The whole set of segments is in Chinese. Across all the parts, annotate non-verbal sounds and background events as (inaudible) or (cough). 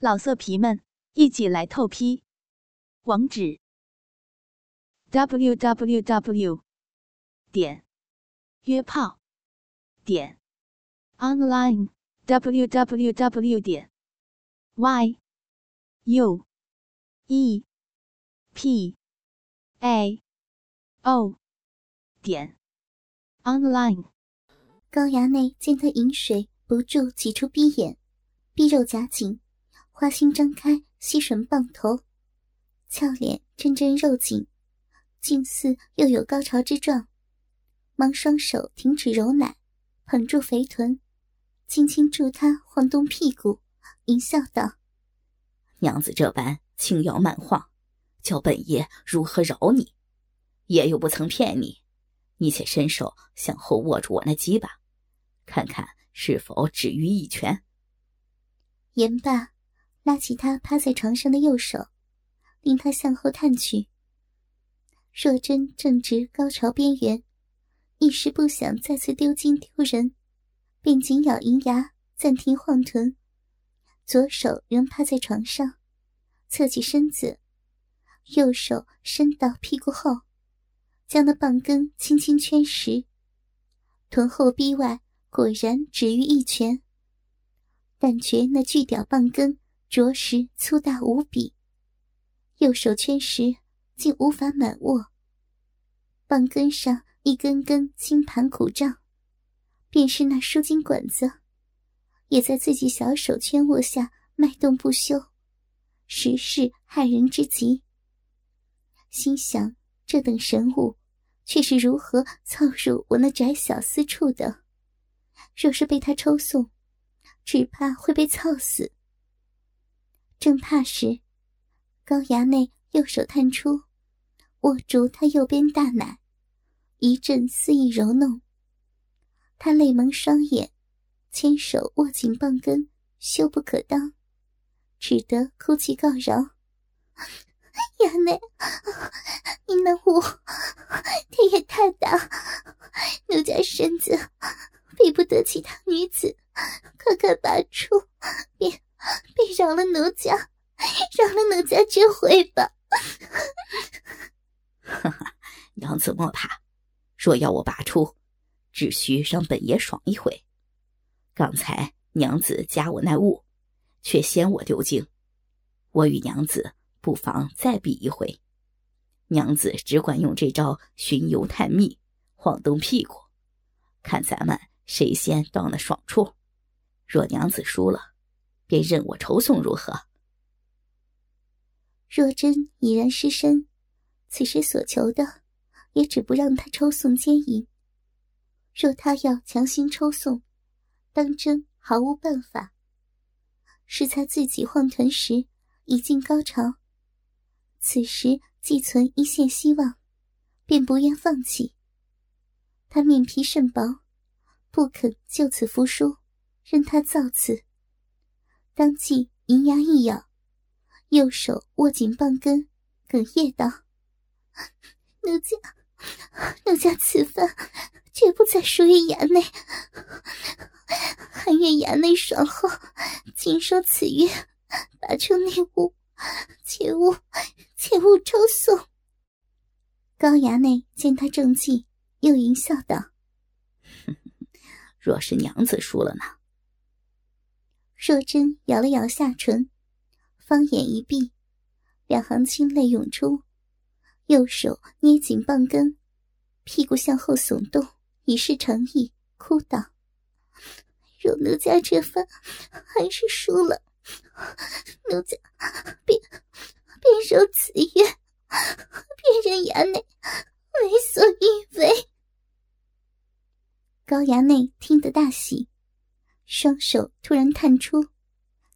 老色皮们，一起来透批！网址：w w w 点约炮点 online w w w 点 y u e p a o 点 online。高衙内见他饮水不住挤出逼眼，逼肉夹紧。花心张开，吸吮棒头，俏脸阵阵肉紧，近似又有高潮之状。忙双手停止揉奶，捧住肥臀，轻轻助他晃动屁股，淫笑道：“娘子这般轻摇慢晃，叫本爷如何饶你？爷又不曾骗你，你且伸手向后握住我那鸡巴，看看是否止于一拳。”言罢。拉起他趴在床上的右手，令他向后探去。若真正值高潮边缘，一时不想再次丢金丢人，便紧咬银牙，暂停晃臀，左手仍趴在床上，侧起身子，右手伸到屁股后，将那棒根轻轻圈实，臀后逼外果然止于一拳，但觉那巨屌棒根。着实粗大无比，右手圈时竟无法满握。棒根上一根根金盘鼓胀，便是那输精管子，也在自己小手圈握下脉动不休，实是骇人之极。心想：这等神物，却是如何凑入我那窄小私处的？若是被他抽送，只怕会被操死。正怕时，高衙内右手探出，握住他右边大奶，一阵肆意揉弄。他泪蒙双眼，牵手握紧棒根，羞不可当，只得哭泣告饶：“ (laughs) 衙内，你那物天也太大，奴家身子比不得其他女子，快快拔出，别。”别饶了奴家，饶了奴家这回吧！哈哈，娘子莫怕，若要我拔出，只需让本爷爽一回。刚才娘子加我那物，却先我丢精，我与娘子不妨再比一回。娘子只管用这招寻油探秘，晃动屁股，看咱们谁先到那爽处。若娘子输了。便任我抽送如何？若真已然失身，此时所求的也只不让他抽送奸淫。若他要强行抽送，当真毫无办法。是他自己晃臀时已进高潮，此时既存一线希望，便不愿放弃。他面皮甚薄，不肯就此服输，任他造次。当即银牙一咬，右手握紧棒根，哽咽道：“奴家，奴家此番绝不再属于衙内，还愿衙内爽后尽收此约，拔出内物，切勿切勿抽送。”高衙内见他正气，又淫笑道：“若是娘子输了呢？”若真咬了咬下唇，方眼一闭，两行清泪涌出，右手捏紧棒根，屁股向后耸动，以示诚意，哭道：“若奴家这番还是输了，奴家便便受此约，便任衙内为所欲为。”高衙内听得大喜。双手突然探出，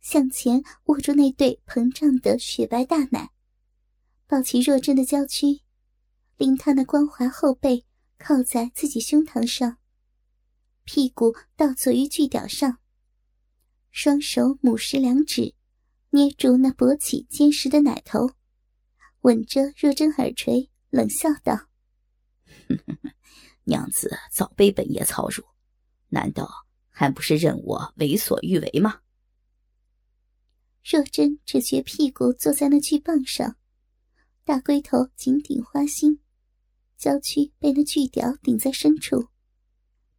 向前握住那对膨胀的雪白大奶，抱起若真的娇躯，令她那光滑后背靠在自己胸膛上，屁股倒坐于巨屌上，双手母食两指捏住那勃起坚实的奶头，吻着若真耳垂，冷笑道：“娘子早被本爷操辱，难道？”还不是任我为所欲为吗？若真只觉屁股坐在那巨棒上，大龟头紧顶花心，娇躯被那巨屌顶在深处，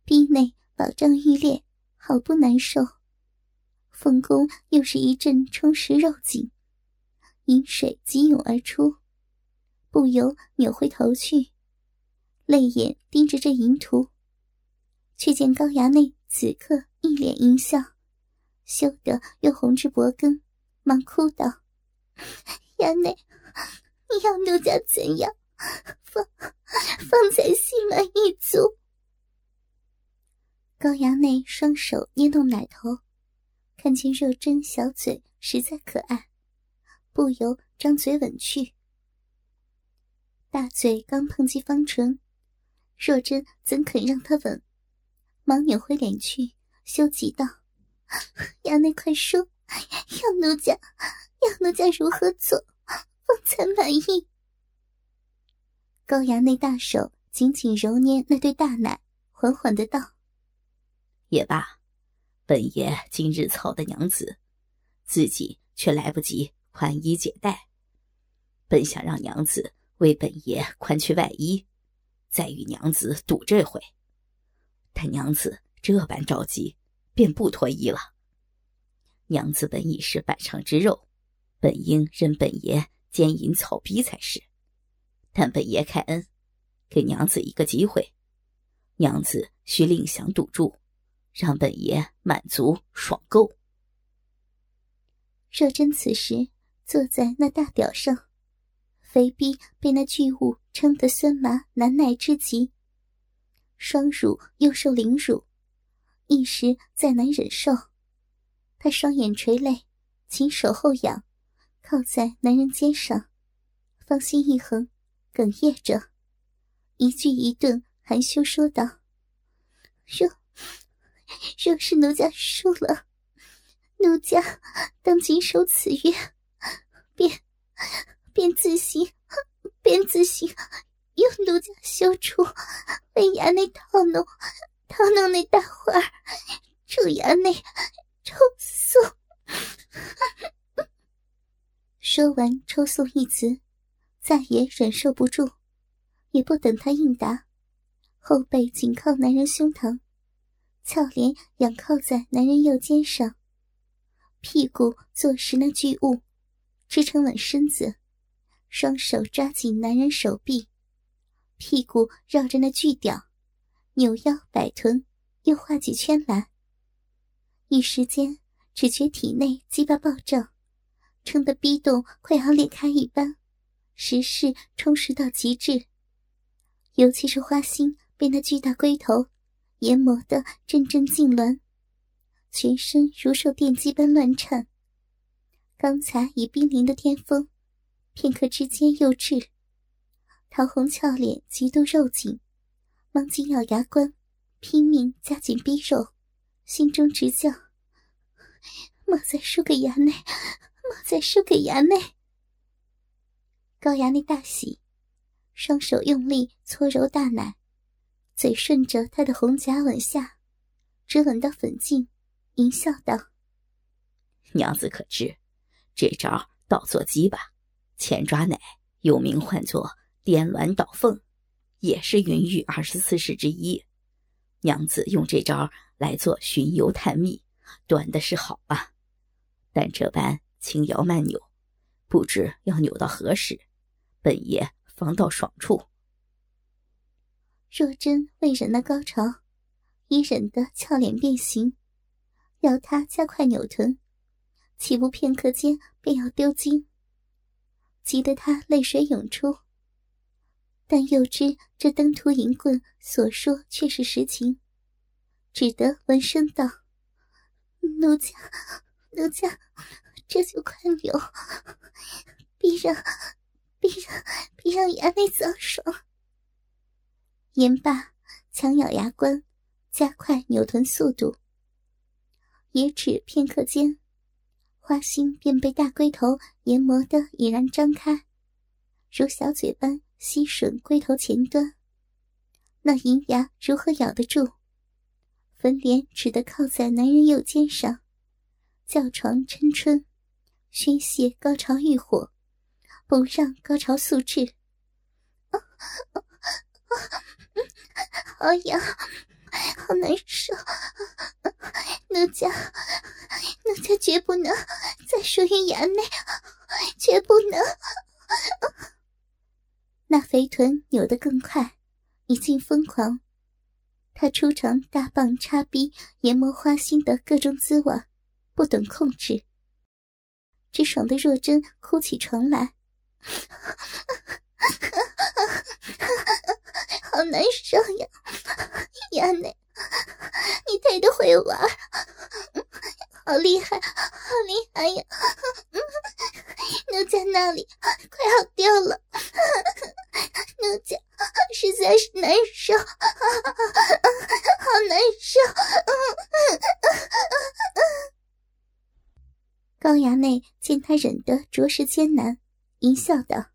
逼内饱胀欲裂，好不难受。凤宫又是一阵充实肉紧，饮水急涌而出，不由扭回头去，泪眼盯着这淫徒，却见高衙内此刻一脸淫笑，羞得又红至脖根。忙哭道：“衙内，你要奴家怎样？方方才心满意足。”高衙内双手捏动奶头，看见若真小嘴实在可爱，不由张嘴吻去。大嘴刚碰击方唇，若真怎肯让他吻？忙扭回脸去，羞急道：“ (laughs) 衙内快说！”要奴家，要奴家如何做，方才满意？高衙内大手紧紧揉捏那对大奶，缓缓的道：“也罢，本爷今日操的娘子，自己却来不及宽衣解带。本想让娘子为本爷宽去外衣，再与娘子赌这回。但娘子这般着急，便不脱衣了。”娘子本已是板上之肉，本应任本爷奸淫草逼才是。但本爷开恩，给娘子一个机会，娘子需另想赌注，让本爷满足爽够。若真此时坐在那大屌上，肥逼被那巨物撑得酸麻难耐之极，双乳又受凌辱，一时再难忍受。他双眼垂泪，琴手后仰，靠在男人肩上，芳心一横，哽咽着，一句一顿含羞说道：“若若是奴家输了，奴家当谨守此约，便便自行便自行用奴家羞处为衙内套弄套弄那大花儿，助衙内。”抽送。(laughs) 说完“抽送”一词，再也忍受不住，也不等他应答，后背紧靠男人胸膛，俏脸仰靠在男人右肩上，屁股坐实那巨物，支撑稳身子，双手抓紧男人手臂，屁股绕着那巨屌，扭腰摆臀，又画几圈来。一时间，只觉体内鸡巴暴胀，撑得逼洞快要裂开一般，时势充实到极致。尤其是花心被那巨大龟头研磨得阵阵痉挛，全身如受电击般乱颤。刚才已濒临的巅峰，片刻之间又至。桃红俏脸极度肉紧，忙紧咬牙关，拼命夹紧逼肉。心中直叫：“莫再输给衙内，莫再输给衙内！”高衙内大喜，双手用力搓揉大奶，嘴顺着他的红颊吻下，直吻到粉颈，淫笑道：“娘子可知，这招倒做鸡巴，前抓奶，又名唤作颠鸾倒凤，也是云玉二十四式之一。娘子用这招。”来做巡游探秘，短的是好啊，但这般轻摇慢扭，不知要扭到何时，本爷方到爽处。若真未忍那高潮，已忍得俏脸变形，要他加快扭臀，岂不片刻间便要丢精？急得他泪水涌出，但又知这登徒淫棍所说却是实情。只得闻声道：“奴家，奴家，这就快扭，必让，必让，必让衙内早爽。”言罢，强咬牙关，加快扭臀速度。也只片刻间，花心便被大龟头研磨得已然张开，如小嘴般吸吮龟头前端。那银牙如何咬得住？粉脸只得靠在男人右肩上，叫床嗔春，宣泄高潮欲火，不让高潮速至。好痒，好难受，奴家，奴家绝不能再属于衙内，绝不能。那肥臀扭得更快，已经疯狂。他出场大棒插逼研磨花心的各种滋味，不懂控制，只爽得若真哭起床来。(laughs) 好难受呀，(laughs) 亚内，(laughs) 你太的会玩，好厉害，好厉害呀！奴家那里快要掉了，奴家实在是难受，好难受。高衙内见他忍得着实艰难，淫笑道：“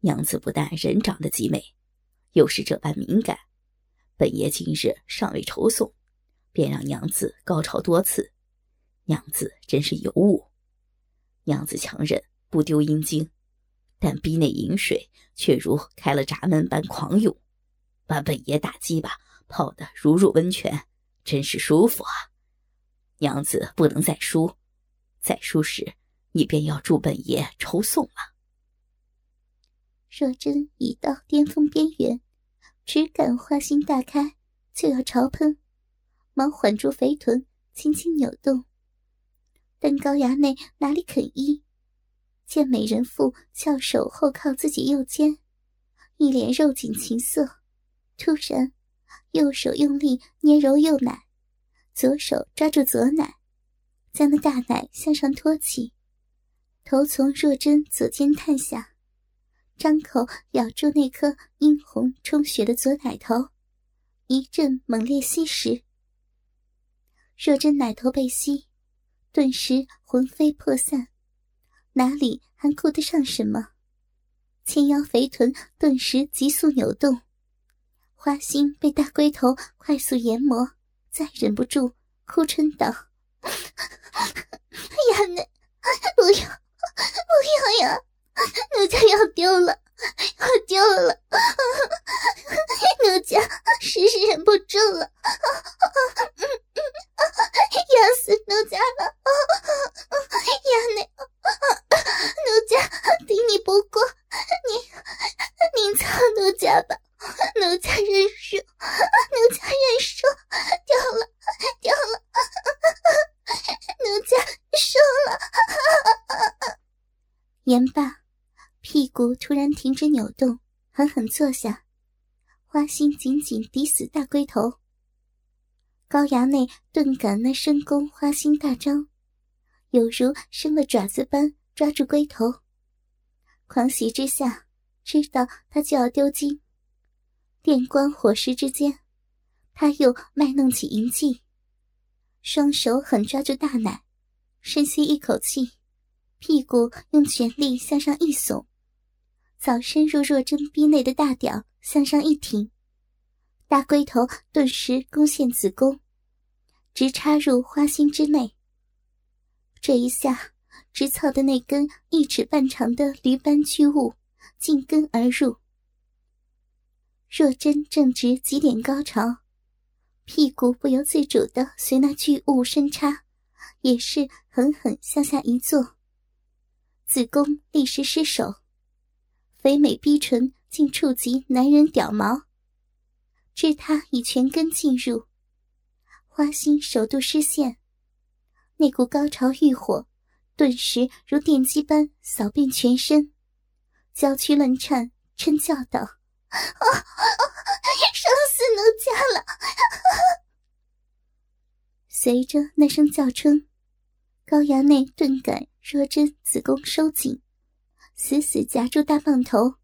娘子不但人长得极美。”又是这般敏感，本爷今日尚未筹送，便让娘子高潮多次，娘子真是尤物。娘子强忍不丢阴茎，但逼内饮水却如开了闸门般狂涌，把本爷打鸡巴泡得如入温泉，真是舒服啊！娘子不能再输，再输时你便要助本爷抽送了。若真已到巅峰边缘，只感花心大开，就要朝喷，忙缓住肥臀，轻轻扭动。但高衙内哪里肯依？见美人妇翘首后靠自己右肩，一脸肉紧情色，突然右手用力捏揉右奶，左手抓住左奶，将那大奶向上托起，头从若真左肩探下。张口咬住那颗殷红充血的左奶头，一阵猛烈吸食。若真奶头被吸，顿时魂飞魄散，哪里还顾得上什么？纤腰肥臀顿时急速扭动，花心被大龟头快速研磨，再忍不住哭嗔道：“呀，那不要，不要呀！”奴家要丢了，要丢了！奴家实是忍不住了，要死奴家了！衙内，奴家敌你不过，你你操奴家吧！奴家认输，奴家认输，丢了，丢了！奴家输了！言罢。屁股突然停止扭动，狠狠坐下，花心紧紧抵死大龟头。高衙内顿感那深宫花心大张，有如生了爪子般抓住龟头，狂喜之下，知道他就要丢金。电光火石之间，他又卖弄起银技，双手狠抓住大奶，深吸一口气，屁股用全力向上一耸。早深入若真逼内的大屌向上一挺，大龟头顿时攻陷子宫，直插入花心之内。这一下，直操的那根一尺半长的驴般巨物进根而入。若真正值极点高潮，屁股不由自主的随那巨物深插，也是狠狠向下一坐，子宫立时失手。肥美逼唇竟触及男人屌毛，知他已全根进入，花心首度失陷，那股高潮欲火顿时如电击般扫遍全身，娇躯乱颤，嗔叫道：“伤死奴家了！”随着那声叫声，高衙内顿感若真子宫收紧。死死夹住大棒头，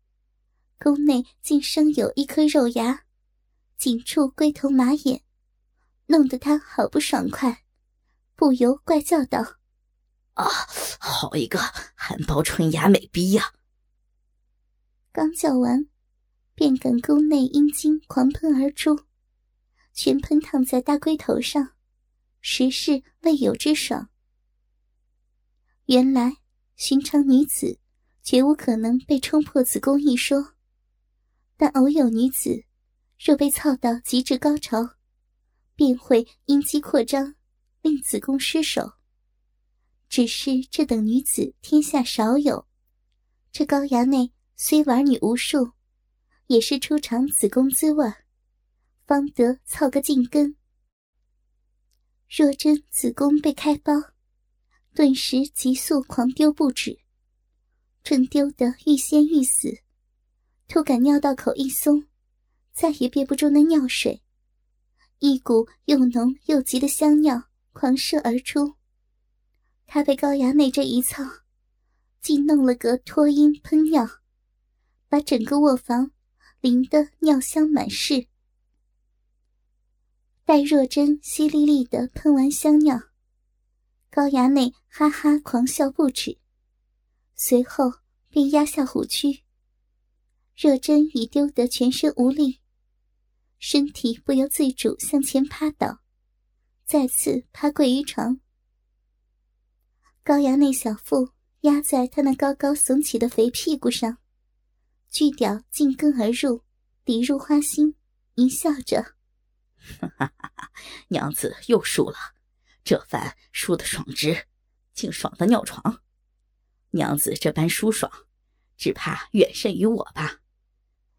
宫内竟生有一颗肉芽，紧触龟头马眼，弄得他好不爽快，不由怪叫道：“啊，好一个含苞春芽美逼呀！”刚叫完，便感宫内阴茎狂喷而出，全喷烫在大龟头上，实是未有之爽。原来寻常女子绝无可能被冲破子宫一说，但偶有女子若被操到极致高潮，便会阴肌扩张，令子宫失守。只是这等女子天下少有，这高衙内虽玩女无数，也是出尝子宫滋味，方得操个尽根。若真子宫被开包，顿时急速狂丢不止，正丢得欲仙欲死，突感尿道口一松，再也憋不住那尿水，一股又浓又急的香尿狂射而出。他被高衙内这一操，竟弄了个脱阴喷尿，把整个卧房淋得尿香满室。戴若真淅沥沥的喷完香尿，高衙内哈哈狂笑不止，随后便压下虎躯。若真已丢得全身无力，身体不由自主向前趴倒，再次趴跪于床。高衙内小腹压在他那高高耸起的肥屁股上，巨屌进根而入，抵入花心，淫笑着。哈哈哈！哈娘子又输了，这番输的爽直，竟爽的尿床。娘子这般舒爽，只怕远胜于我吧？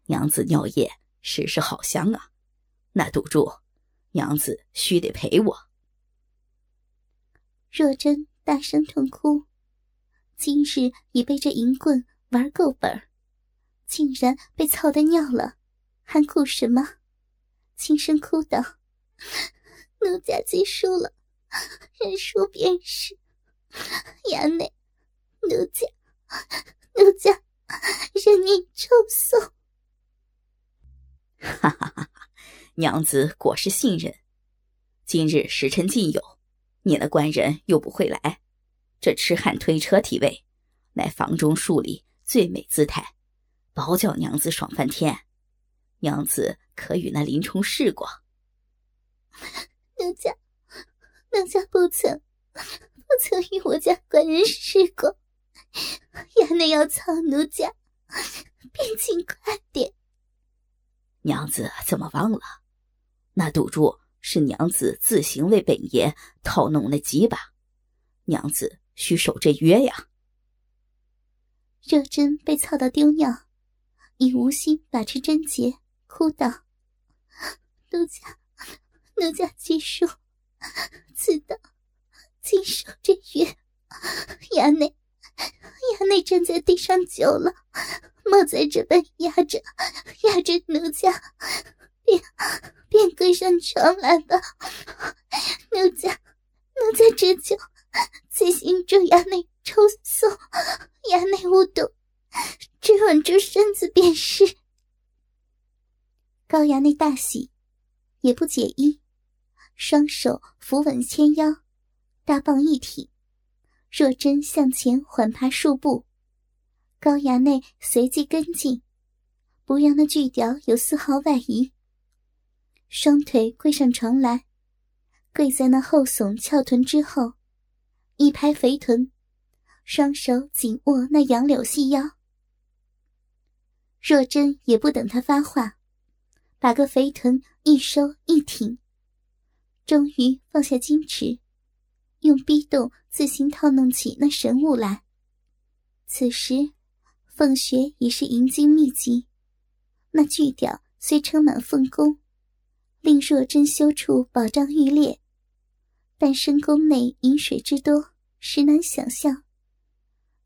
娘子尿液实是好香啊！那赌注，娘子须得赔我。若真大声痛哭，今日已被这淫棍玩够本儿，竟然被操的尿了，还哭什么？轻声哭道：“奴家既输了，认输便是。衙内，奴家，奴家任你抽送。”哈哈哈！哈娘子果是信任。今日时辰尽有，你那官人又不会来，这痴汉推车体位，乃房中树里最美姿态，保叫娘子爽翻天。娘子。可与那林冲试过？奴家，奴家不曾，不曾与我家官人试过。衙内要操奴家，便请快点。娘子怎么忘了？那赌注是娘子自行为本爷套弄那几把，娘子需守这约呀。若真被操到丢尿，已无心把持贞洁，哭道。奴家，奴家记数，自当尽守这约。衙内，衙内站在地上久了，莫再这般压着，压着奴家，便便跪上床来吧。奴家，奴家只求此行助衙内抽送，衙内无动，只稳住身子便是。高衙内大喜。也不解衣，双手扶稳纤腰，大棒一挺，若真向前缓爬数步，高衙内随即跟进，不让那巨屌有丝毫外移。双腿跪上床来，跪在那后耸翘臀之后，一拍肥臀，双手紧握那杨柳细腰。若真也不等他发话。把个肥臀一收一挺，终于放下矜持，用逼动自行套弄起那神物来。此时，凤穴已是银精密集，那巨屌虽撑满凤宫，令若真修处保障欲裂，但深宫内饮水之多，实难想象。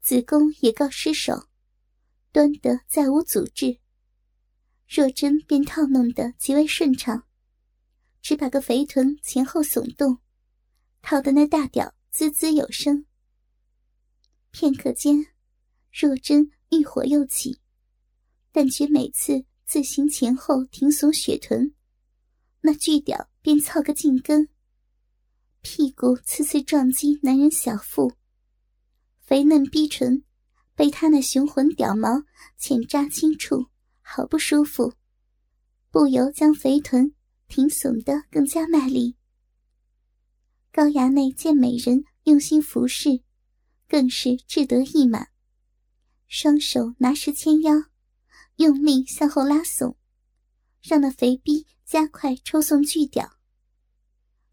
子宫也告失守，端得再无阻滞。若真便套弄得极为顺畅，只把个肥臀前后耸动，套的那大屌滋滋有声。片刻间，若真欲火又起，但觉每次自行前后挺耸雪臀，那巨屌便操个尽根，屁股次次撞击男人小腹，肥嫩逼唇被他那雄浑屌毛浅扎轻触。好不舒服，不由将肥臀挺耸得更加卖力。高衙内见美人用心服侍，更是志得意满，双手拿实牵腰，用力向后拉耸，让那肥逼加快抽送巨屌。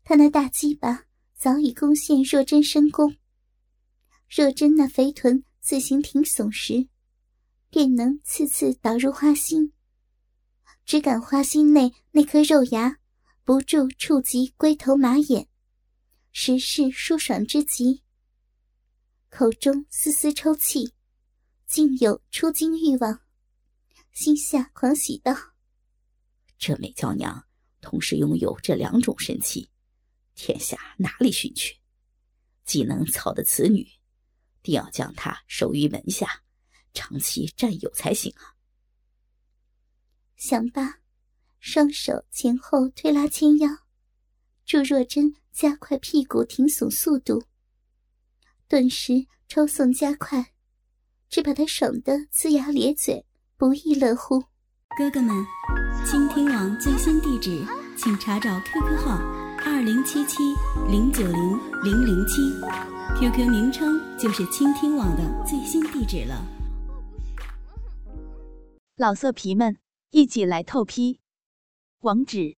他那大鸡巴早已攻陷若真深宫，若真那肥臀自行挺耸时，便能次次导入花心。只感花心内那颗肉芽不住触及龟头马眼，实是舒爽之极。口中丝丝抽泣，竟有出惊欲望，心下狂喜道：“这美娇娘同时拥有这两种神器，天下哪里寻去？既能操的此女，定要将她收于门下，长期占有才行啊！”想罢，双手前后推拉牵腰，祝若真加快屁股挺耸速度，顿时抽送加快，只把他爽得龇牙咧嘴，不亦乐乎。哥哥们，倾听网最新地址，请查找 QQ 号二零七七零九零零零七，QQ 名称就是倾听网的最新地址了。老色皮们。一起来透批，网址